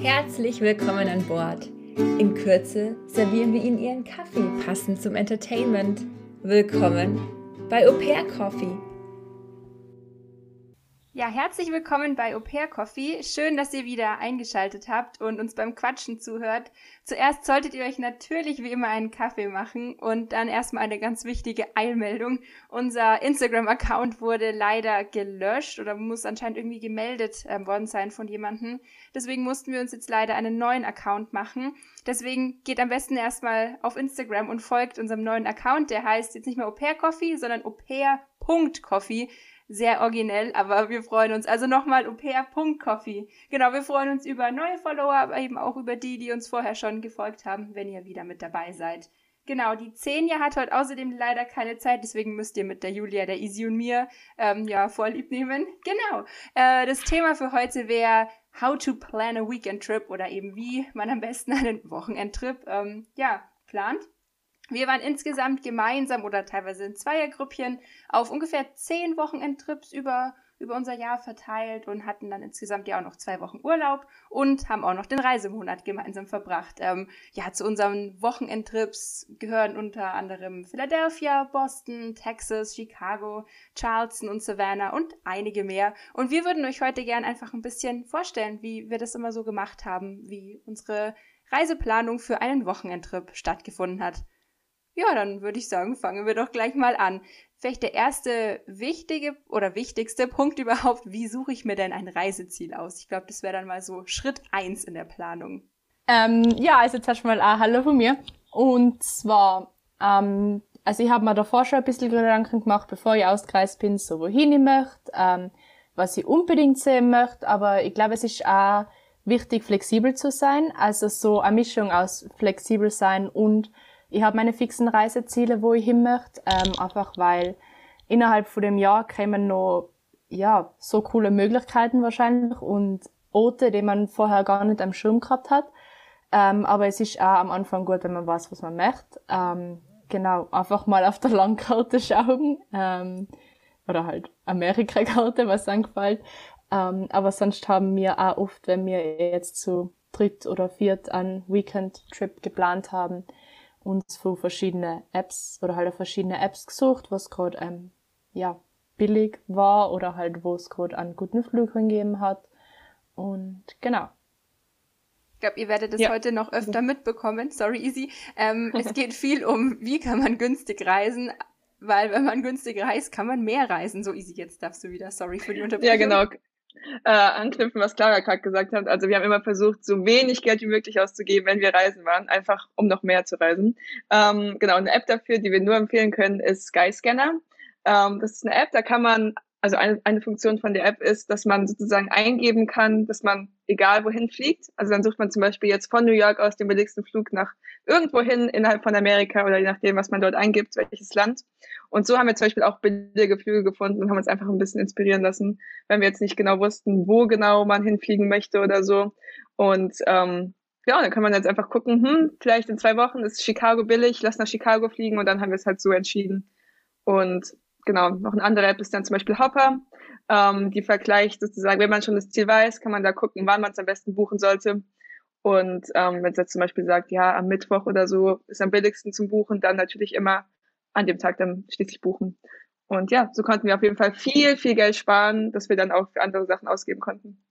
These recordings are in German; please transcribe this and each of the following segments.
Herzlich willkommen an Bord. In Kürze servieren wir Ihnen Ihren Kaffee passend zum Entertainment. Willkommen bei Au Pair Coffee. Ja, herzlich willkommen bei Au Pair Coffee. Schön, dass ihr wieder eingeschaltet habt und uns beim Quatschen zuhört. Zuerst solltet ihr euch natürlich wie immer einen Kaffee machen und dann erstmal eine ganz wichtige Eilmeldung. Unser Instagram-Account wurde leider gelöscht oder muss anscheinend irgendwie gemeldet äh, worden sein von jemandem. Deswegen mussten wir uns jetzt leider einen neuen Account machen. Deswegen geht am besten erstmal auf Instagram und folgt unserem neuen Account. Der heißt jetzt nicht mehr Au Pair Coffee, sondern Au Pair.coffee sehr originell, aber wir freuen uns. Also nochmal au-pair.coffee. Genau, wir freuen uns über neue Follower, aber eben auch über die, die uns vorher schon gefolgt haben, wenn ihr wieder mit dabei seid. Genau, die Zehnia hat heute außerdem leider keine Zeit, deswegen müsst ihr mit der Julia, der Easy und mir ähm, ja vorlieb nehmen. Genau. Äh, das Thema für heute wäre How to plan a weekend trip oder eben wie man am besten einen Wochenendtrip ähm, ja plant. Wir waren insgesamt gemeinsam oder teilweise in Zweiergrüppchen auf ungefähr zehn Wochenendtrips über, über unser Jahr verteilt und hatten dann insgesamt ja auch noch zwei Wochen Urlaub und haben auch noch den Reisemonat gemeinsam verbracht. Ähm, ja, zu unseren Wochenendtrips gehören unter anderem Philadelphia, Boston, Texas, Chicago, Charleston und Savannah und einige mehr. Und wir würden euch heute gern einfach ein bisschen vorstellen, wie wir das immer so gemacht haben, wie unsere Reiseplanung für einen Wochenendtrip stattgefunden hat. Ja, dann würde ich sagen, fangen wir doch gleich mal an. Vielleicht der erste wichtige oder wichtigste Punkt überhaupt, wie suche ich mir denn ein Reiseziel aus? Ich glaube, das wäre dann mal so Schritt eins in der Planung. Ähm, ja, also jetzt erstmal ein Hallo von mir. Und zwar, ähm, also ich habe mir davor schon ein bisschen Gedanken gemacht, bevor ich ausgereist bin, so wohin ich möchte, ähm, was ich unbedingt sehen möchte. Aber ich glaube, es ist auch wichtig, flexibel zu sein. Also so eine Mischung aus flexibel sein und ich habe meine fixen Reiseziele, wo ich hin möchte, ähm, einfach weil innerhalb von dem Jahr kämen noch ja so coole Möglichkeiten wahrscheinlich und Orte, die man vorher gar nicht am Schirm gehabt hat. Ähm, aber es ist auch am Anfang gut, wenn man weiß, was man möchte. Ähm, genau, einfach mal auf der Landkarte schauen. Ähm, oder halt Amerika-Karte, was dann gefällt. Ähm, aber sonst haben wir auch oft, wenn wir jetzt zu dritt oder viert einen Weekend-Trip geplant haben, uns für verschiedene Apps oder halt verschiedene Apps gesucht, was gerade ähm, ja billig war oder halt wo es gerade einen guten Flug gegeben hat. Und genau. Ich glaube, ihr werdet es ja. heute noch öfter mitbekommen. Sorry, Easy. Ähm, es geht viel um, wie kann man günstig reisen, weil wenn man günstig reist, kann man mehr reisen. So easy, jetzt darfst du wieder. Sorry für die Unterbrechung. Ja, genau äh, anknüpfen, was Clara gerade gesagt hat. Also wir haben immer versucht, so wenig Geld wie möglich auszugeben, wenn wir reisen waren, einfach um noch mehr zu reisen. Ähm, genau, eine App dafür, die wir nur empfehlen können, ist Skyscanner. Ähm, das ist eine App, da kann man also eine, eine Funktion von der App ist, dass man sozusagen eingeben kann, dass man egal wohin fliegt. Also dann sucht man zum Beispiel jetzt von New York aus den billigsten Flug nach irgendwohin innerhalb von Amerika oder je nachdem, was man dort eingibt, welches Land. Und so haben wir zum Beispiel auch billige Flüge gefunden und haben uns einfach ein bisschen inspirieren lassen, wenn wir jetzt nicht genau wussten, wo genau man hinfliegen möchte oder so. Und ähm, ja, dann kann man jetzt einfach gucken, hm, vielleicht in zwei Wochen ist Chicago billig, lass nach Chicago fliegen und dann haben wir es halt so entschieden. Und genau, noch eine andere App ist dann zum Beispiel Hopper. Ähm, die vergleicht sozusagen, wenn man schon das Ziel weiß, kann man da gucken, wann man es am besten buchen sollte. Und ähm, wenn es jetzt zum Beispiel sagt, ja, am Mittwoch oder so ist am billigsten zum Buchen, dann natürlich immer an dem Tag dann schließlich buchen. Und ja, so konnten wir auf jeden Fall viel, viel Geld sparen, das wir dann auch für andere Sachen ausgeben konnten.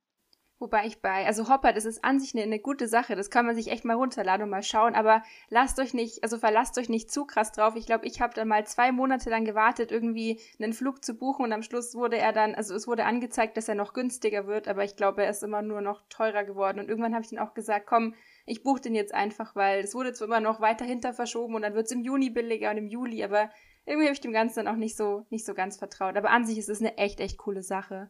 Wobei ich bei, also Hopper, das ist an sich eine, eine, gute Sache, das kann man sich echt mal runterladen und mal schauen, aber lasst euch nicht, also verlasst euch nicht zu krass drauf. Ich glaube, ich habe dann mal zwei Monate lang gewartet, irgendwie einen Flug zu buchen und am Schluss wurde er dann, also es wurde angezeigt, dass er noch günstiger wird, aber ich glaube, er ist immer nur noch teurer geworden und irgendwann habe ich dann auch gesagt, komm, ich buche den jetzt einfach, weil es wurde zwar immer noch weiter hinter verschoben und dann wird es im Juni billiger und im Juli, aber irgendwie habe ich dem Ganzen dann auch nicht so, nicht so ganz vertraut. Aber an sich ist es eine echt, echt coole Sache.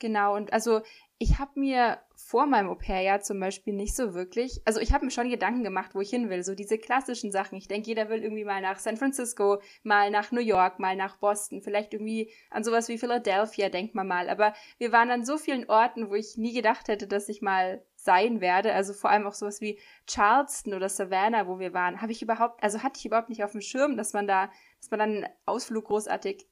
Genau, und also ich habe mir vor meinem Au-pair-Jahr zum Beispiel nicht so wirklich, also ich habe mir schon Gedanken gemacht, wo ich hin will, so diese klassischen Sachen. Ich denke, jeder will irgendwie mal nach San Francisco, mal nach New York, mal nach Boston, vielleicht irgendwie an sowas wie Philadelphia, denkt man mal. Aber wir waren an so vielen Orten, wo ich nie gedacht hätte, dass ich mal sein werde. Also vor allem auch sowas wie Charleston oder Savannah, wo wir waren, habe ich überhaupt, also hatte ich überhaupt nicht auf dem Schirm, dass man da, dass man dann einen Ausflug großartig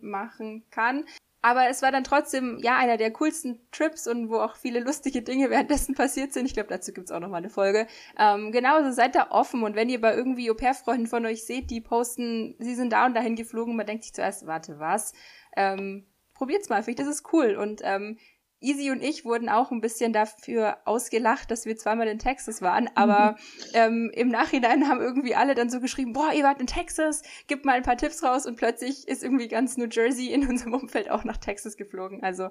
machen kann. Aber es war dann trotzdem, ja, einer der coolsten Trips und wo auch viele lustige Dinge währenddessen passiert sind. Ich glaube, dazu gibt's auch noch mal eine Folge. Ähm, genau, also seid da offen und wenn ihr bei irgendwie Au-pair-Freunden von euch seht, die posten, sie sind da und dahin geflogen, man denkt sich zuerst, warte, was? Ähm, probiert's mal, vielleicht ist es cool. Und ähm, Easy und ich wurden auch ein bisschen dafür ausgelacht, dass wir zweimal in Texas waren, aber ähm, im Nachhinein haben irgendwie alle dann so geschrieben, boah, ihr wart in Texas, gib mal ein paar Tipps raus und plötzlich ist irgendwie ganz New Jersey in unserem Umfeld auch nach Texas geflogen. Also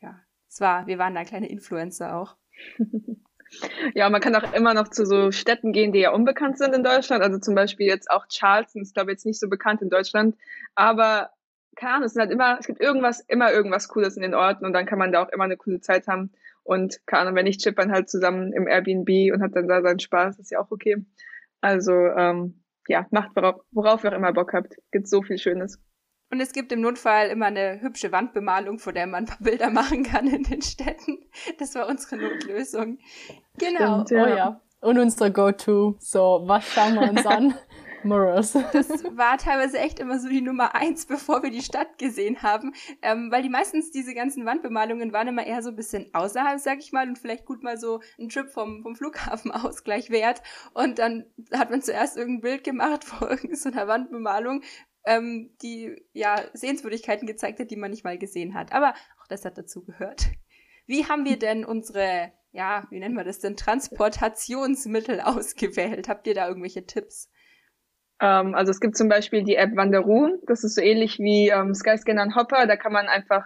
ja, es war, wir waren da kleine Influencer auch. Ja, man kann auch immer noch zu so Städten gehen, die ja unbekannt sind in Deutschland. Also zum Beispiel jetzt auch Charleston ist, glaube ich, jetzt nicht so bekannt in Deutschland. Aber keine Ahnung, es sind halt immer, es gibt irgendwas, immer irgendwas Cooles in den Orten und dann kann man da auch immer eine coole Zeit haben. Und keine Ahnung, wenn nicht, chippt man halt zusammen im Airbnb und hat dann da seinen Spaß, ist ja auch okay. Also, ähm, ja, macht worauf, worauf ihr auch immer Bock habt. Gibt so viel Schönes. Und es gibt im Notfall immer eine hübsche Wandbemalung, vor der man ein paar Bilder machen kann in den Städten. Das war unsere Notlösung. Genau. Stimmt, ja. Oh ja. Und unsere Go-To. So, was schauen wir uns an? Mirrors. Das war teilweise echt immer so die Nummer eins, bevor wir die Stadt gesehen haben, ähm, weil die meistens diese ganzen Wandbemalungen waren immer eher so ein bisschen außerhalb, sag ich mal, und vielleicht gut mal so ein Trip vom, vom Flughafen aus gleich wert. Und dann hat man zuerst irgendein Bild gemacht vor irgendeiner Wandbemalung, ähm, die ja Sehenswürdigkeiten gezeigt hat, die man nicht mal gesehen hat. Aber auch das hat dazu gehört. Wie haben wir denn unsere, ja, wie nennen wir das denn, Transportationsmittel ausgewählt? Habt ihr da irgendwelche Tipps? Ähm, also es gibt zum Beispiel die App Wanderoo. Das ist so ähnlich wie ähm, Skyscanner und Hopper. Da kann man einfach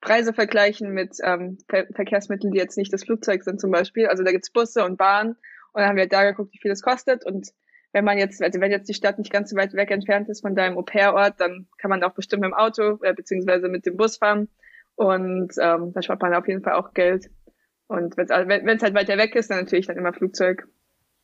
Preise vergleichen mit ähm, Ver Verkehrsmitteln, die jetzt nicht das Flugzeug sind zum Beispiel. Also da gibt's Busse und Bahnen. Und dann haben wir da geguckt, wie viel es kostet. Und wenn man jetzt, also wenn jetzt die Stadt nicht ganz so weit weg entfernt ist von deinem Au-pair-Ort, dann kann man auch bestimmt mit dem Auto äh, beziehungsweise mit dem Bus fahren. Und ähm, da spart man auf jeden Fall auch Geld. Und wenn's, wenn es halt weiter weg ist, dann natürlich dann immer Flugzeug.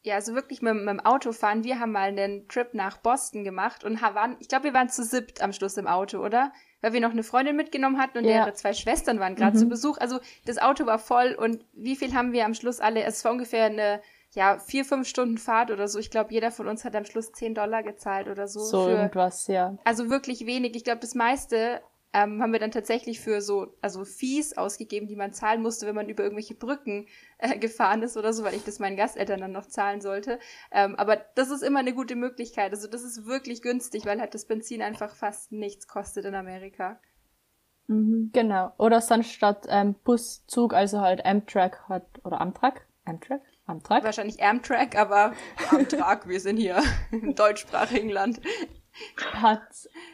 Ja, also wirklich mit, mit dem Auto fahren. Wir haben mal einen Trip nach Boston gemacht und waren, ich glaube, wir waren zu siebt am Schluss im Auto, oder? Weil wir noch eine Freundin mitgenommen hatten und ja. ihre zwei Schwestern waren gerade mhm. zu Besuch. Also das Auto war voll und wie viel haben wir am Schluss alle? Es war ungefähr eine, ja, vier, fünf Stunden Fahrt oder so. Ich glaube, jeder von uns hat am Schluss zehn Dollar gezahlt oder so. So für, irgendwas, ja. Also wirklich wenig. Ich glaube, das meiste ähm, haben wir dann tatsächlich für so, also Fees ausgegeben, die man zahlen musste, wenn man über irgendwelche Brücken äh, gefahren ist oder so, weil ich das meinen Gasteltern dann noch zahlen sollte. Ähm, aber das ist immer eine gute Möglichkeit. Also das ist wirklich günstig, weil halt das Benzin einfach fast nichts kostet in Amerika. Mhm. Genau. Oder sonst statt ähm, Bus, Zug, also halt Amtrak hat, oder Amtrak? Amtrak? Amtrak? Wahrscheinlich Amtrak, aber Amtrak, wir sind hier im deutschsprachigen Land hat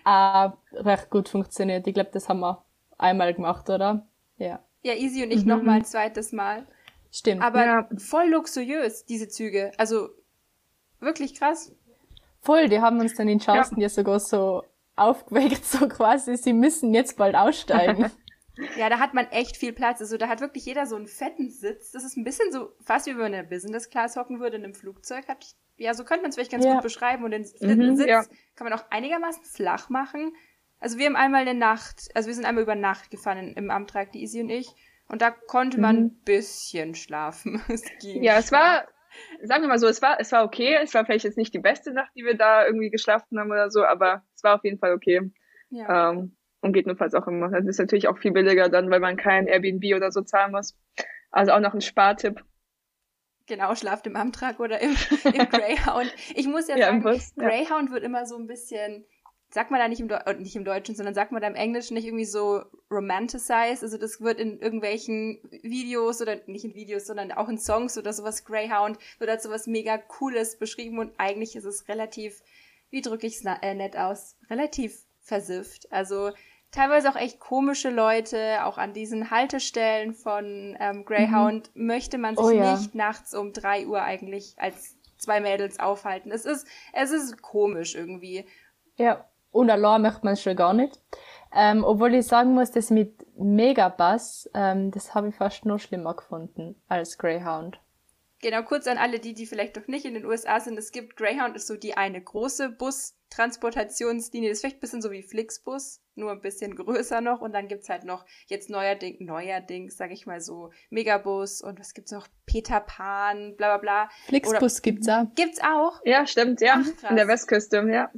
auch recht gut funktioniert. Ich glaube, das haben wir einmal gemacht, oder? Ja. Ja, Easy und ich mhm. noch mal ein zweites Mal. Stimmt. Aber ja. voll luxuriös, diese Züge. Also wirklich krass. Voll, die haben uns dann in Charleston ja, ja sogar so aufgeweckt, so quasi, sie müssen jetzt bald aussteigen. ja, da hat man echt viel Platz. Also da hat wirklich jeder so einen fetten Sitz. Das ist ein bisschen so, fast wie wenn man in der Business Class hocken würde in einem Flugzeug, hatte ich ja, so könnte man es vielleicht ganz ja. gut beschreiben. Und den mhm, Sitz ja. kann man auch einigermaßen flach machen. Also wir haben einmal eine Nacht, also wir sind einmal über Nacht gefahren im Amtrak, die Isi und ich. Und da konnte man mhm. ein bisschen schlafen. es ging ja, es war, sagen wir mal so, es war, es war okay. Es war vielleicht jetzt nicht die beste Nacht, die wir da irgendwie geschlafen haben oder so, aber es war auf jeden Fall okay. Ja. Ähm, und geht notfalls auch immer. Das ist natürlich auch viel billiger dann, weil man kein Airbnb oder so zahlen muss. Also auch noch ein Spartipp. Genau, schlaft im Amtrak oder im, im Greyhound. Ich muss ja, ja sagen, Bus, ja. Greyhound wird immer so ein bisschen, sagt man da nicht im, Deu nicht im Deutschen, sondern sagt man da im Englischen nicht irgendwie so romanticized. Also das wird in irgendwelchen Videos oder nicht in Videos, sondern auch in Songs oder sowas Greyhound wird als sowas mega Cooles beschrieben und eigentlich ist es relativ, wie drücke ich es äh, nett aus, relativ versifft. Also teilweise auch echt komische Leute, auch an diesen Haltestellen von ähm, Greyhound mhm. möchte man sich oh, ja. nicht nachts um drei Uhr eigentlich als zwei Mädels aufhalten. Es ist, es ist komisch irgendwie. Ja, und allein möchte man es schon gar nicht. Ähm, obwohl ich sagen muss, das mit Megabass, ähm, das habe ich fast noch schlimmer gefunden als Greyhound. Genau, kurz an alle die, die vielleicht noch nicht in den USA sind. Es gibt Greyhound ist so die eine große Bus-Transportationslinie. Das ist vielleicht ein bisschen so wie Flixbus, nur ein bisschen größer noch. Und dann gibt's halt noch jetzt neuerdings, neuerdings, sag ich mal so, Megabus und was gibt's noch? Peter Pan, bla bla bla. Flixbus oder, gibt's auch. Gibt's auch? Ja, stimmt, ja. Ach, in der Westküste, ja.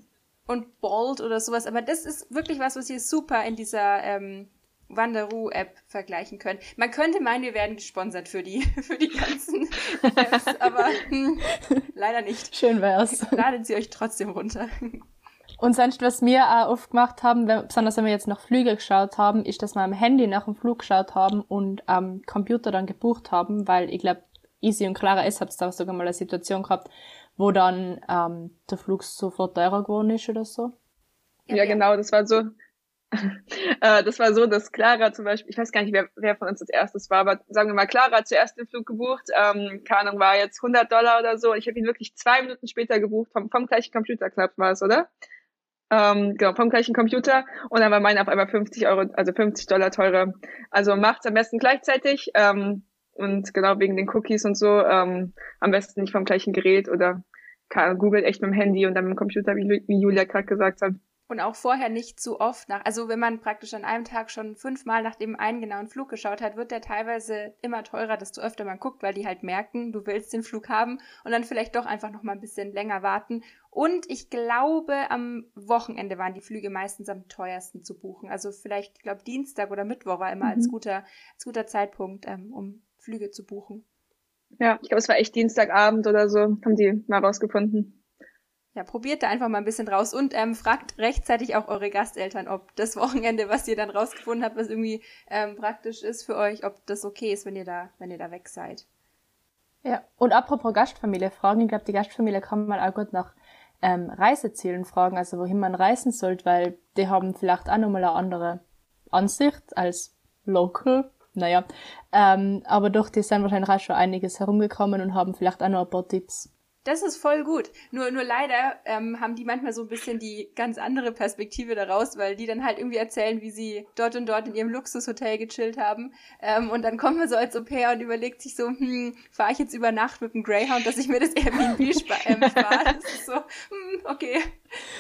Und Bolt oder sowas. Aber das ist wirklich was, was hier super in dieser ähm, Wanderoo-App vergleichen können. Man könnte meinen, wir werden gesponsert für die, für die ganzen Apps, aber hm, leider nicht. Schön wär's. Ladet sie euch trotzdem runter. Und sonst, was wir auch oft gemacht haben, besonders wenn wir jetzt nach Flüge geschaut haben, ist, dass wir am Handy nach dem Flug geschaut haben und am Computer dann gebucht haben, weil ich glaube, Easy und Clara S. habt da sogar mal eine Situation gehabt, wo dann ähm, der Flug sofort teurer geworden ist oder so. Ja, ja, genau, das war so. äh, das war so, dass Clara zum Beispiel, ich weiß gar nicht, wer, wer von uns als erstes war, aber sagen wir mal, Clara hat zuerst den Flug gebucht, ähm, keine Ahnung, war jetzt 100 Dollar oder so. Ich habe ihn wirklich zwei Minuten später gebucht, vom, vom gleichen Computer Club war es, oder? Ähm, genau, vom gleichen Computer. Und dann war meine auf einmal 50 Euro, also 50 Dollar teurer. Also macht's am besten gleichzeitig. Ähm, und genau wegen den Cookies und so, ähm, am besten nicht vom gleichen Gerät oder googelt echt mit dem Handy und dann mit dem Computer, wie, wie Julia gerade gesagt hat. Und auch vorher nicht zu oft nach, also wenn man praktisch an einem Tag schon fünfmal nach dem einen genauen Flug geschaut hat, wird der teilweise immer teurer, desto öfter man guckt, weil die halt merken, du willst den Flug haben und dann vielleicht doch einfach noch mal ein bisschen länger warten. Und ich glaube, am Wochenende waren die Flüge meistens am teuersten zu buchen. Also vielleicht, ich glaube, Dienstag oder Mittwoch war immer mhm. als guter, als guter Zeitpunkt, ähm, um Flüge zu buchen. Ja, ich glaube, es war echt Dienstagabend oder so, haben die mal rausgefunden. Ja, probiert da einfach mal ein bisschen raus und ähm, fragt rechtzeitig auch eure Gasteltern, ob das Wochenende, was ihr dann rausgefunden habt, was irgendwie ähm, praktisch ist für euch, ob das okay ist, wenn ihr da, wenn ihr da weg seid. Ja, und apropos Gastfamilie fragen, ich glaube, die Gastfamilie kann man auch gut nach ähm, Reisezielen fragen, also wohin man reisen sollte, weil die haben vielleicht auch nochmal eine andere Ansicht als Local. Naja, ähm, aber doch, die sind wahrscheinlich auch schon einiges herumgekommen und haben vielleicht auch noch ein paar Tipps. Das ist voll gut. Nur, nur leider ähm, haben die manchmal so ein bisschen die ganz andere Perspektive daraus, weil die dann halt irgendwie erzählen, wie sie dort und dort in ihrem Luxushotel gechillt haben. Ähm, und dann kommt man so als Au und überlegt sich so, hm, fahre ich jetzt über Nacht mit dem Greyhound, dass ich mir das Airbnb ähm, spare? Das ist so, hm, okay.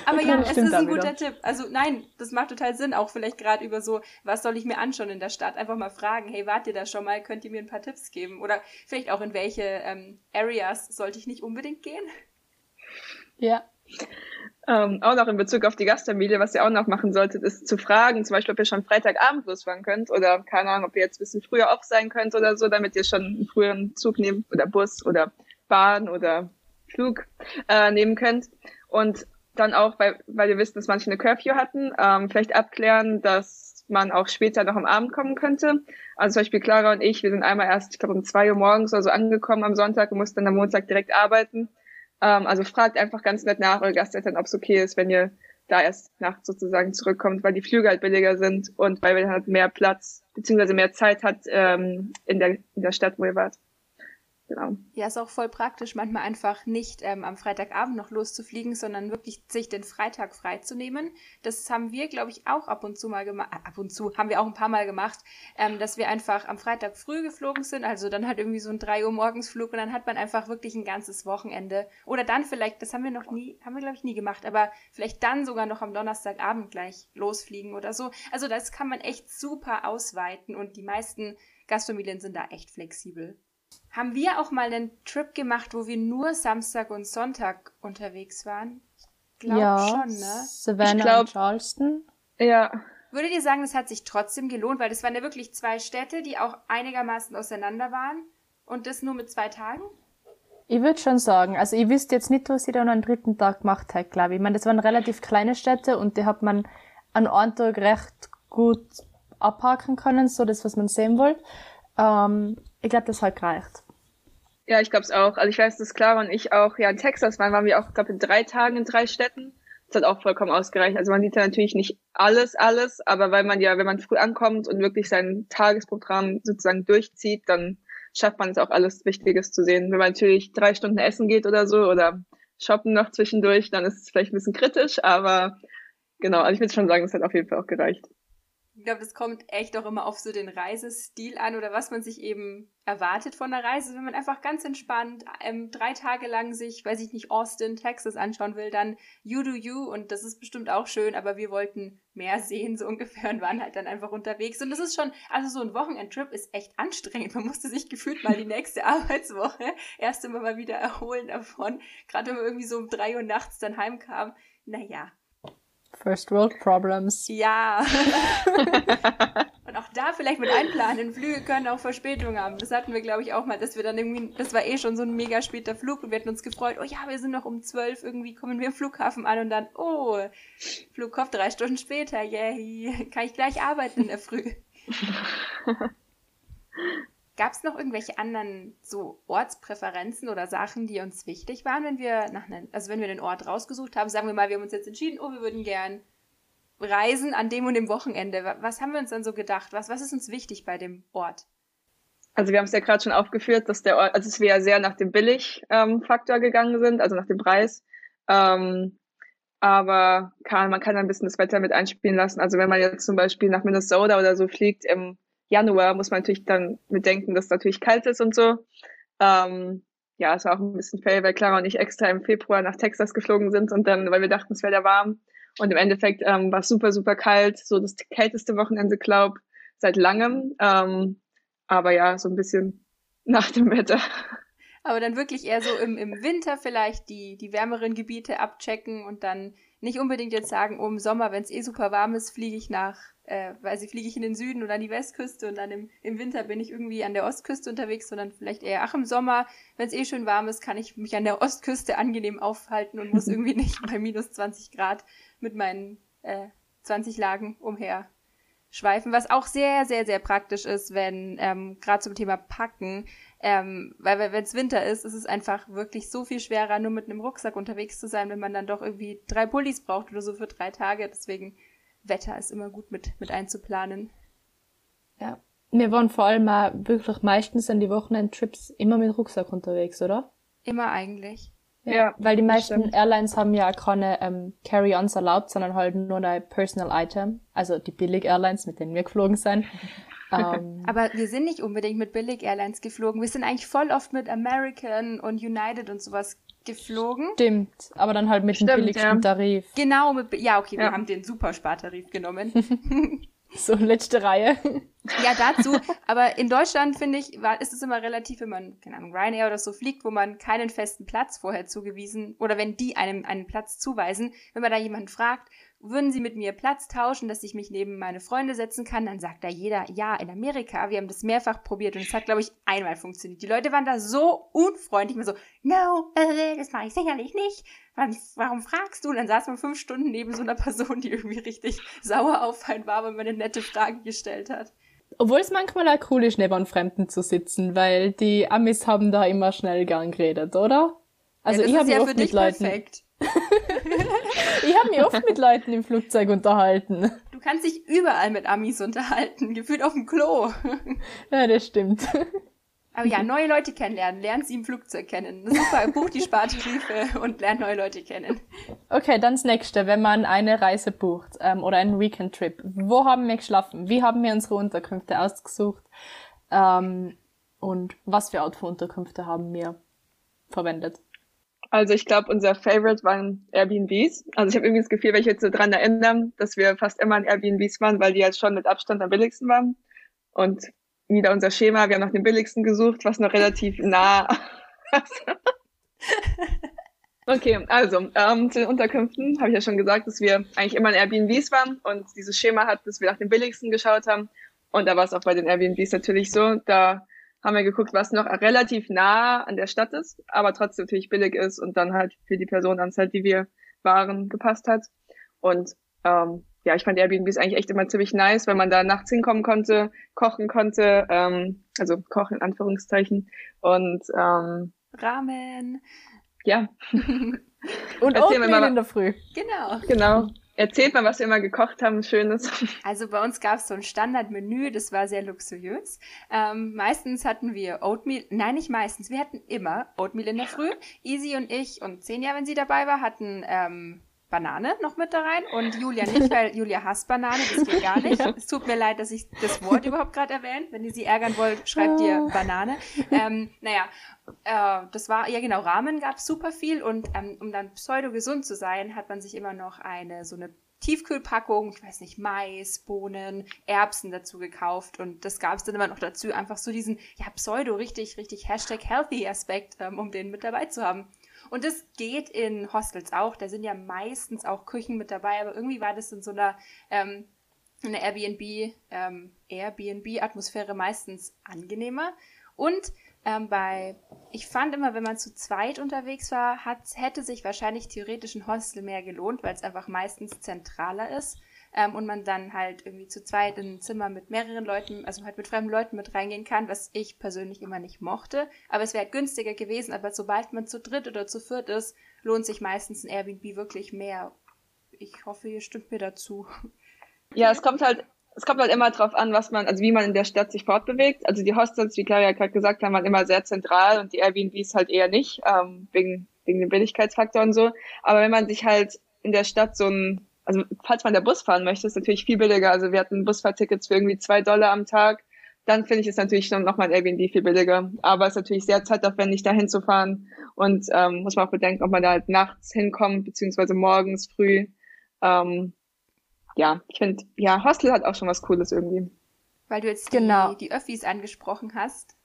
Aber ja, es ist ein guter Tipp. Also nein, das macht total Sinn, auch vielleicht gerade über so, was soll ich mir anschauen in der Stadt? Einfach mal fragen, hey, wart ihr da schon mal? Könnt ihr mir ein paar Tipps geben? Oder vielleicht auch in welche ähm, Areas sollte ich nicht unbedingt gehen. Ja. Ähm, auch noch in Bezug auf die Gastfamilie, was ihr auch noch machen solltet, ist zu fragen, zum Beispiel, ob ihr schon Freitagabend losfahren könnt oder keine Ahnung, ob ihr jetzt ein bisschen früher off sein könnt oder so, damit ihr schon einen früheren Zug nehmt oder Bus oder Bahn oder Flug äh, nehmen könnt. Und dann auch, weil, weil wir wissen, dass manche eine Curfew hatten, ähm, vielleicht abklären, dass man auch später noch am Abend kommen könnte. Also zum Beispiel Clara und ich, wir sind einmal erst, ich glaube, um zwei Uhr morgens oder so angekommen am Sonntag und mussten dann am Montag direkt arbeiten. Ähm, also fragt einfach ganz nett nach eure Gasteltern, ob es okay ist, wenn ihr da erst nachts sozusagen zurückkommt, weil die Flüge halt billiger sind und weil wir halt mehr Platz beziehungsweise mehr Zeit hat ähm, in, der, in der Stadt, wo ihr wart. Genau. Ja, ist auch voll praktisch, manchmal einfach nicht ähm, am Freitagabend noch loszufliegen, sondern wirklich sich den Freitag freizunehmen. Das haben wir, glaube ich, auch ab und zu mal gemacht. Äh, ab und zu haben wir auch ein paar Mal gemacht, ähm, dass wir einfach am Freitag früh geflogen sind. Also dann halt irgendwie so ein 3 Uhr Morgensflug und dann hat man einfach wirklich ein ganzes Wochenende. Oder dann vielleicht, das haben wir noch nie, haben wir glaube ich nie gemacht, aber vielleicht dann sogar noch am Donnerstagabend gleich losfliegen oder so. Also das kann man echt super ausweiten und die meisten Gastfamilien sind da echt flexibel. Haben wir auch mal einen Trip gemacht, wo wir nur Samstag und Sonntag unterwegs waren? Ich glaube ja, schon, ne? Savannah ich glaub, und Charleston. Ja. Würdet ihr sagen, das hat sich trotzdem gelohnt, weil das waren ja wirklich zwei Städte, die auch einigermaßen auseinander waren und das nur mit zwei Tagen? Ich würde schon sagen, also ich wüsste jetzt nicht, was ich dann am dritten Tag gemacht habe, glaube ich. Ich meine, das waren relativ kleine Städte und die hat man an einem Tag recht gut abhaken können, so das, was man sehen wollte. Ähm, ich glaube, das hat gereicht. Ja, ich glaube es auch. Also ich weiß, dass Clara und ich auch, ja, in Texas waren, waren wir auch, glaube in drei Tagen in drei Städten. Das hat auch vollkommen ausgereicht. Also man sieht ja natürlich nicht alles, alles, aber weil man ja, wenn man früh ankommt und wirklich sein Tagesprogramm sozusagen durchzieht, dann schafft man es auch alles Wichtiges zu sehen. Wenn man natürlich drei Stunden essen geht oder so oder shoppen noch zwischendurch, dann ist es vielleicht ein bisschen kritisch, aber genau, also ich würde schon sagen, es hat auf jeden Fall auch gereicht ich glaube, das kommt echt auch immer auf so den Reisestil an oder was man sich eben erwartet von der Reise. Wenn man einfach ganz entspannt ähm, drei Tage lang sich, weiß ich nicht, Austin, Texas anschauen will, dann you do you und das ist bestimmt auch schön, aber wir wollten mehr sehen, so ungefähr, und waren halt dann einfach unterwegs. Und das ist schon, also so ein Wochenendtrip ist echt anstrengend. Man musste sich gefühlt mal die nächste Arbeitswoche erst immer mal wieder erholen davon. Gerade wenn man irgendwie so um drei Uhr nachts dann heimkam. Naja, First World Problems. Ja. und auch da vielleicht mit einplanen. Flüge können auch Verspätung haben. Das hatten wir, glaube ich, auch mal, dass wir dann irgendwie, das war eh schon so ein mega später Flug und wir hatten uns gefreut, oh ja, wir sind noch um zwölf, irgendwie kommen wir im Flughafen an und dann, oh, Flugkopf drei Stunden später, yay, kann ich gleich arbeiten in der Früh. Gab es noch irgendwelche anderen so Ortspräferenzen oder Sachen, die uns wichtig waren, wenn wir nach ne, also wenn wir den Ort rausgesucht haben? Sagen wir mal, wir haben uns jetzt entschieden, oh, wir würden gern reisen an dem und dem Wochenende. Was haben wir uns dann so gedacht? Was, was ist uns wichtig bei dem Ort? Also wir haben es ja gerade schon aufgeführt, dass der Ort, also dass wir ja sehr nach dem Billig-Faktor ähm, gegangen sind, also nach dem Preis. Ähm, aber kann, man kann ein bisschen das Wetter mit einspielen lassen. Also wenn man jetzt zum Beispiel nach Minnesota oder so fliegt im Januar, muss man natürlich dann bedenken, dass es natürlich kalt ist und so. Ähm, ja, es war auch ein bisschen fail, weil Clara und ich extra im Februar nach Texas geflogen sind und dann, weil wir dachten, es wäre da warm, und im Endeffekt ähm, war es super, super kalt, so das kälteste Wochenende, glaub, seit langem. Ähm, aber ja, so ein bisschen nach dem Wetter. Aber dann wirklich eher so im, im Winter vielleicht die, die wärmeren Gebiete abchecken und dann nicht unbedingt jetzt sagen, oh, im Sommer, wenn es eh super warm ist, fliege ich nach, äh, ich, fliege ich in den Süden oder an die Westküste und dann im, im Winter bin ich irgendwie an der Ostküste unterwegs, sondern vielleicht eher, ach, im Sommer, wenn es eh schön warm ist, kann ich mich an der Ostküste angenehm aufhalten und muss irgendwie nicht bei minus 20 Grad mit meinen äh, 20 Lagen umher schweifen, was auch sehr, sehr, sehr praktisch ist, wenn ähm, gerade zum Thema Packen, ähm, weil wenn es Winter ist, ist es einfach wirklich so viel schwerer, nur mit einem Rucksack unterwegs zu sein, wenn man dann doch irgendwie drei Pullis braucht oder so für drei Tage. Deswegen Wetter ist immer gut mit, mit einzuplanen. Ja. Wir waren vor allem mal wirklich meistens an die Wochenendtrips immer mit Rucksack unterwegs, oder? Immer eigentlich. Ja, ja, weil die meisten stimmt. Airlines haben ja keine ähm, Carry-ons erlaubt, sondern halt nur ein Personal Item. Also die Billig-Airlines, mit denen wir geflogen sind. ähm, Aber wir sind nicht unbedingt mit Billig-Airlines geflogen. Wir sind eigentlich voll oft mit American und United und sowas geflogen. Stimmt, aber dann halt mit Stimmt, dem billigsten ja. Tarif. Genau, mit, ja, okay, ja. wir haben den Superspartarif genommen. so letzte Reihe. Ja, dazu. Aber in Deutschland, finde ich, war, ist es immer relativ, wenn man, keine Ahnung, Ryanair oder so fliegt, wo man keinen festen Platz vorher zugewiesen, oder wenn die einem einen Platz zuweisen, wenn man da jemanden fragt, würden Sie mit mir Platz tauschen, dass ich mich neben meine Freunde setzen kann? Dann sagt da jeder, ja, in Amerika. Wir haben das mehrfach probiert und es hat, glaube ich, einmal funktioniert. Die Leute waren da so unfreundlich, immer so, no, äh, das mache ich sicherlich nicht. Warum fragst du? Und dann saß man fünf Stunden neben so einer Person, die irgendwie richtig sauer auf einen war, wenn man eine nette Frage gestellt hat. Obwohl es manchmal auch cool ist, neben Fremden zu sitzen, weil die Amis haben da immer schnell gern geredet, oder? Also ja, ich habe ja oft mit Leuten. Perfekt. ich habe mich oft mit Leuten im Flugzeug unterhalten. Du kannst dich überall mit Amis unterhalten, gefühlt auf dem Klo. ja, das stimmt. Aber ja, neue Leute kennenlernen, lernt sie im Flugzeug kennen. Super, bucht die Spartarife und lernt neue Leute kennen. Okay, dann das nächste, wenn man eine Reise bucht ähm, oder einen Weekend-Trip. Wo haben wir geschlafen? Wie haben wir unsere Unterkünfte ausgesucht? Ähm, und was für Art von Unterkünfte haben wir verwendet? Also ich glaube, unser Favorite waren Airbnbs. Also ich habe irgendwie das Gefühl, wenn ich jetzt so dran erinnere, dass wir fast immer in Airbnbs waren, weil die jetzt schon mit Abstand am billigsten waren. Und wieder unser Schema, wir haben nach dem billigsten gesucht, was noch relativ nah. okay, also ähm, zu den Unterkünften habe ich ja schon gesagt, dass wir eigentlich immer in Airbnbs waren und dieses Schema hat, dass wir nach dem billigsten geschaut haben. Und da war es auch bei den Airbnbs natürlich so. Da haben wir geguckt, was noch relativ nah an der Stadt ist, aber trotzdem natürlich billig ist und dann halt für die Personenanzahl, die wir waren, gepasst hat. Und ähm, ja, ich fand Airbnb eigentlich echt immer ziemlich nice, weil man da nachts hinkommen konnte, kochen konnte, ähm, also kochen in Anführungszeichen und ähm, Ramen. Ja. und Oatmeal in der Früh. Genau. Genau. Erzählt mal, was wir immer gekocht haben, Schönes. Also bei uns gab es so ein Standardmenü, das war sehr luxuriös. Ähm, meistens hatten wir Oatmeal, nein, nicht meistens, wir hatten immer Oatmeal in der Früh. Easy und ich und Senja, wenn sie dabei war, hatten ähm, Banane noch mit da rein und Julia nicht, weil Julia hasst Banane, das geht gar nicht. Es tut mir leid, dass ich das Wort überhaupt gerade erwähnt. Wenn ihr sie ärgern wollt, schreibt ihr ah. Banane. Ähm, naja, äh, das war, ja genau, Rahmen gab super viel und ähm, um dann pseudo gesund zu sein, hat man sich immer noch eine, so eine Tiefkühlpackung, ich weiß nicht, Mais, Bohnen, Erbsen dazu gekauft und das gab es dann immer noch dazu, einfach so diesen, ja, pseudo richtig, richtig Hashtag Healthy Aspekt, ähm, um den mit dabei zu haben. Und das geht in Hostels auch. Da sind ja meistens auch Küchen mit dabei, aber irgendwie war das in so einer, ähm, eine Airbnb, ähm, Airbnb-Atmosphäre meistens angenehmer. Und ähm, bei, ich fand immer, wenn man zu zweit unterwegs war, hat, hätte sich wahrscheinlich theoretisch ein Hostel mehr gelohnt, weil es einfach meistens zentraler ist ähm, und man dann halt irgendwie zu zweit in ein Zimmer mit mehreren Leuten, also halt mit fremden Leuten mit reingehen kann, was ich persönlich immer nicht mochte. Aber es wäre halt günstiger gewesen, aber sobald man zu dritt oder zu viert ist, lohnt sich meistens ein Airbnb wirklich mehr. Ich hoffe, ihr stimmt mir dazu. Ja, es kommt halt es kommt halt immer drauf an, was man, also wie man in der Stadt sich fortbewegt. Also die Hostels, wie Claudia gerade gesagt haben, waren immer sehr zentral und die Airbnbs halt eher nicht, ähm, wegen, wegen dem Billigkeitsfaktor und so. Aber wenn man sich halt in der Stadt so ein, also falls man der Bus fahren möchte, ist natürlich viel billiger. Also wir hatten Busfahrtickets für irgendwie zwei Dollar am Tag. Dann finde ich es natürlich schon nochmal ein Airbnb viel billiger. Aber es ist natürlich sehr zeitaufwendig, da hinzufahren. Und ähm, muss man auch bedenken, ob man da halt nachts hinkommt, beziehungsweise morgens früh. Ähm, ja, ich finde, ja, Hostel hat auch schon was Cooles irgendwie. Weil du jetzt genau. die, die Öffis angesprochen hast.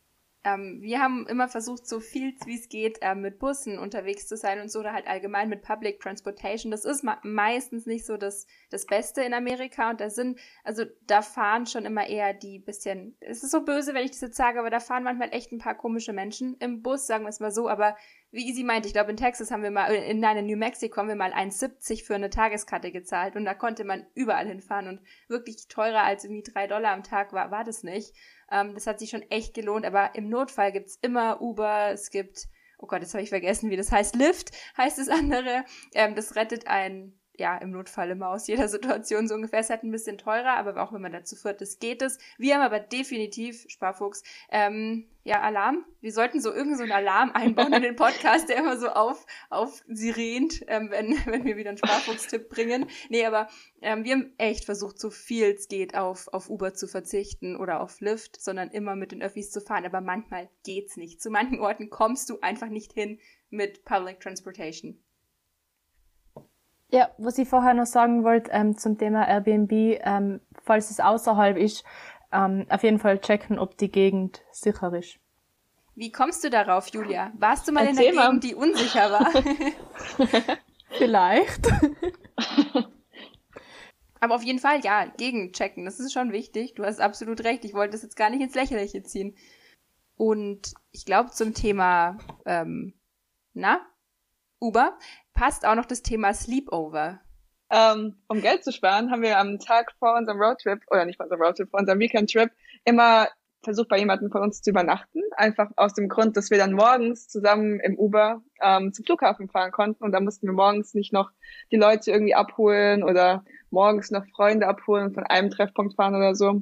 Ähm, wir haben immer versucht, so viel wie es geht, äh, mit Bussen unterwegs zu sein und so, oder halt allgemein mit Public Transportation. Das ist meistens nicht so das, das Beste in Amerika und da sind, also da fahren schon immer eher die bisschen, es ist so böse, wenn ich das jetzt sage, aber da fahren manchmal echt ein paar komische Menschen im Bus, sagen wir es mal so, aber wie Easy meint, ich glaube, in Texas haben wir mal, in, nein, in New Mexico haben wir mal 1,70 für eine Tageskarte gezahlt und da konnte man überall hinfahren und wirklich teurer als irgendwie drei Dollar am Tag war, war das nicht. Ähm, das hat sich schon echt gelohnt, aber im Notfall gibt's immer Uber, es gibt, oh Gott, jetzt habe ich vergessen, wie das heißt, Lyft heißt das andere. Ähm, das rettet einen ja, im Notfall immer aus jeder Situation so ungefähr. Es ist halt ein bisschen teurer, aber auch wenn man dazu führt, das geht es. Wir haben aber definitiv, Sparfuchs, ähm, ja, Alarm. Wir sollten so irgendeinen so einen Alarm einbauen in den Podcast, der immer so auf, auf sirent, ähm, wenn, wenn wir wieder einen Sparfuchs-Tipp bringen. Nee, aber ähm, wir haben echt versucht, so viel es geht, auf, auf Uber zu verzichten oder auf Lyft, sondern immer mit den Öffis zu fahren. Aber manchmal geht's nicht. Zu manchen Orten kommst du einfach nicht hin mit Public Transportation. Ja, was ich vorher noch sagen wollte ähm, zum Thema Airbnb, ähm, falls es außerhalb ist, ähm, auf jeden Fall checken, ob die Gegend sicher ist. Wie kommst du darauf, Julia? Warst du mal Erzähl in der Gegend, die unsicher war? Vielleicht. Aber auf jeden Fall, ja, Gegenchecken, das ist schon wichtig. Du hast absolut recht. Ich wollte das jetzt gar nicht ins Lächerliche ziehen. Und ich glaube zum Thema, ähm, na, Uber, passt auch noch das Thema Sleepover. Ähm, um Geld zu sparen, haben wir am Tag vor unserem Roadtrip, oder nicht vor unserem Roadtrip, vor unserem Weekend-Trip, immer versucht, bei jemandem von uns zu übernachten. Einfach aus dem Grund, dass wir dann morgens zusammen im Uber ähm, zum Flughafen fahren konnten. Und da mussten wir morgens nicht noch die Leute irgendwie abholen oder morgens noch Freunde abholen und von einem Treffpunkt fahren oder so.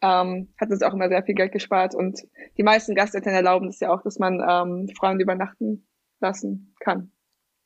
Ähm, hat uns auch immer sehr viel Geld gespart. Und die meisten Gasteltern erlauben es ja auch, dass man ähm, Freunde übernachten lassen kann.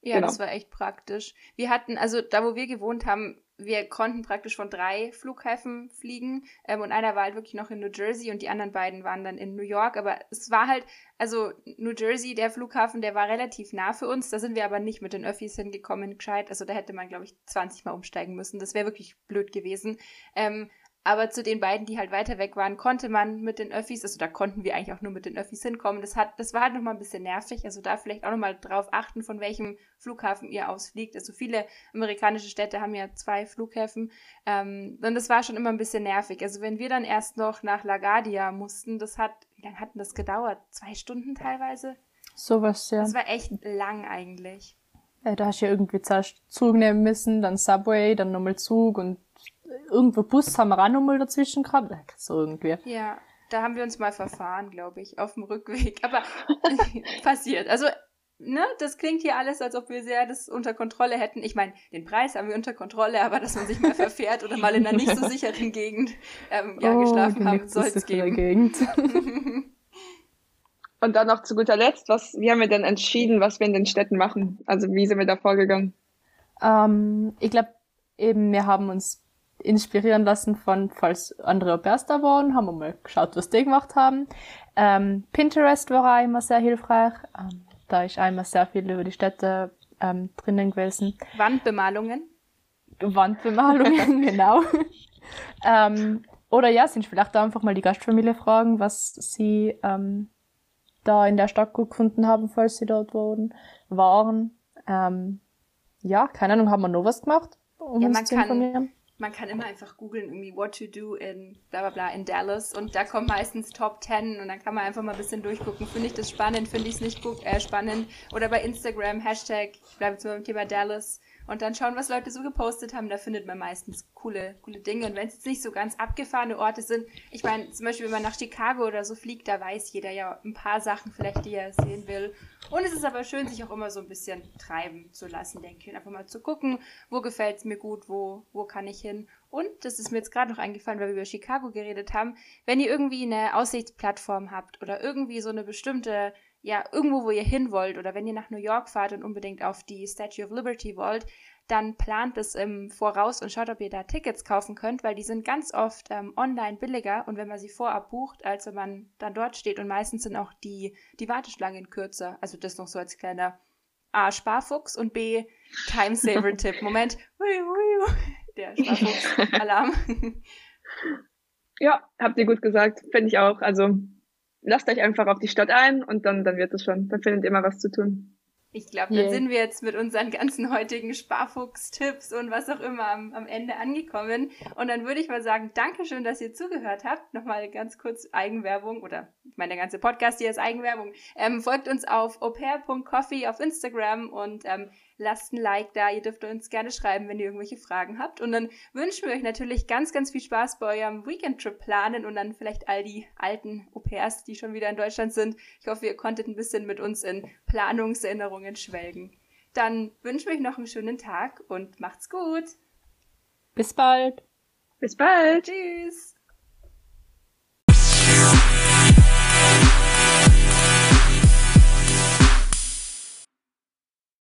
Ja, genau. das war echt praktisch. Wir hatten, also da, wo wir gewohnt haben, wir konnten praktisch von drei Flughäfen fliegen ähm, und einer war halt wirklich noch in New Jersey und die anderen beiden waren dann in New York. Aber es war halt, also New Jersey, der Flughafen, der war relativ nah für uns. Da sind wir aber nicht mit den Öffis hingekommen, gescheit. Also da hätte man, glaube ich, 20 Mal umsteigen müssen. Das wäre wirklich blöd gewesen. Ähm, aber zu den beiden, die halt weiter weg waren, konnte man mit den Öffis, also da konnten wir eigentlich auch nur mit den Öffis hinkommen. Das, hat, das war halt nochmal ein bisschen nervig. Also da vielleicht auch nochmal drauf achten, von welchem Flughafen ihr ausfliegt. Also viele amerikanische Städte haben ja zwei Flughäfen. Ähm, und das war schon immer ein bisschen nervig. Also wenn wir dann erst noch nach LaGuardia mussten, das hat, wie lange hat denn das gedauert? Zwei Stunden teilweise? Sowas, ja. Das war echt lang eigentlich. Ja, da hast du ja irgendwie zuerst Zug nehmen müssen, dann Subway, dann nochmal Zug und irgendwo Bus haben wir auch nochmal dazwischen gehabt. So irgendwie. Ja, da haben wir uns mal verfahren, glaube ich, auf dem Rückweg. Aber passiert. Also, ne, das klingt hier alles, als ob wir sehr das unter Kontrolle hätten. Ich meine, den Preis haben wir unter Kontrolle, aber dass man sich mal verfährt oder mal in einer nicht so sicheren Gegend ähm, ja, oh, geschlafen haben, soll es geben. Gegend. Und dann noch zu guter Letzt, was, wie haben wir denn entschieden, was wir in den Städten machen? Also wie sind wir da vorgegangen? Ähm, ich glaube, eben, wir haben uns inspirieren lassen von, falls andere Au pairs da waren, haben wir mal geschaut, was die gemacht haben. Ähm, Pinterest war auch immer sehr hilfreich. Ähm, da ist einmal sehr viel über die Städte ähm, drinnen gewesen. Wandbemalungen? Wandbemalungen, genau. ähm, oder ja, sind vielleicht da einfach mal die Gastfamilie fragen, was sie ähm, da in der Stadt gut gefunden haben, falls sie dort waren. waren. Ähm, ja, keine Ahnung, haben wir noch was gemacht? Um ja, man kann, man kann immer einfach googeln, irgendwie what to do in bla bla bla in Dallas und da kommt meistens Top 10 und dann kann man einfach mal ein bisschen durchgucken. Finde ich das spannend, finde ich es nicht äh, spannend. Oder bei Instagram, Hashtag, ich bleibe jetzt beim Thema Dallas und dann schauen, was Leute so gepostet haben. Da findet man meistens coole, coole Dinge. Und wenn es jetzt nicht so ganz abgefahrene Orte sind, ich meine, zum Beispiel, wenn man nach Chicago oder so fliegt, da weiß jeder ja ein paar Sachen vielleicht, die er sehen will. Und es ist aber schön, sich auch immer so ein bisschen treiben zu lassen, denke ich. Und einfach mal zu gucken, wo gefällt es mir gut, wo, wo kann ich hin. Und, das ist mir jetzt gerade noch eingefallen, weil wir über Chicago geredet haben, wenn ihr irgendwie eine Aussichtsplattform habt oder irgendwie so eine bestimmte ja, irgendwo, wo ihr hin wollt oder wenn ihr nach New York fahrt und unbedingt auf die Statue of Liberty wollt, dann plant es im Voraus und schaut, ob ihr da Tickets kaufen könnt, weil die sind ganz oft ähm, online billiger und wenn man sie vorab bucht, als wenn man dann dort steht und meistens sind auch die, die Warteschlangen kürzer. Also das noch so als kleiner A, Sparfuchs und B, Timesaver-Tipp. Moment, der Sparfuchs-Alarm. ja, habt ihr gut gesagt, finde ich auch. Also lasst euch einfach auf die Stadt ein und dann, dann wird es schon. Dann findet ihr immer was zu tun. Ich glaube, dann yeah. sind wir jetzt mit unseren ganzen heutigen Sparfuchs-Tipps und was auch immer am, am, Ende angekommen. Und dann würde ich mal sagen, Dankeschön, dass ihr zugehört habt. Nochmal ganz kurz Eigenwerbung oder ich meine, der ganze Podcast hier ist Eigenwerbung. Ähm, folgt uns auf opair.coffee auf Instagram und ähm, lasst ein Like da. Ihr dürft uns gerne schreiben, wenn ihr irgendwelche Fragen habt. Und dann wünschen wir euch natürlich ganz, ganz viel Spaß bei eurem Weekend-Trip planen und dann vielleicht all die alten Au-pairs, die schon wieder in Deutschland sind. Ich hoffe, ihr konntet ein bisschen mit uns in Planungserinnerungen schwelgen. Dann wünschen wir euch noch einen schönen Tag und macht's gut. Bis bald. Bis bald. Tschüss.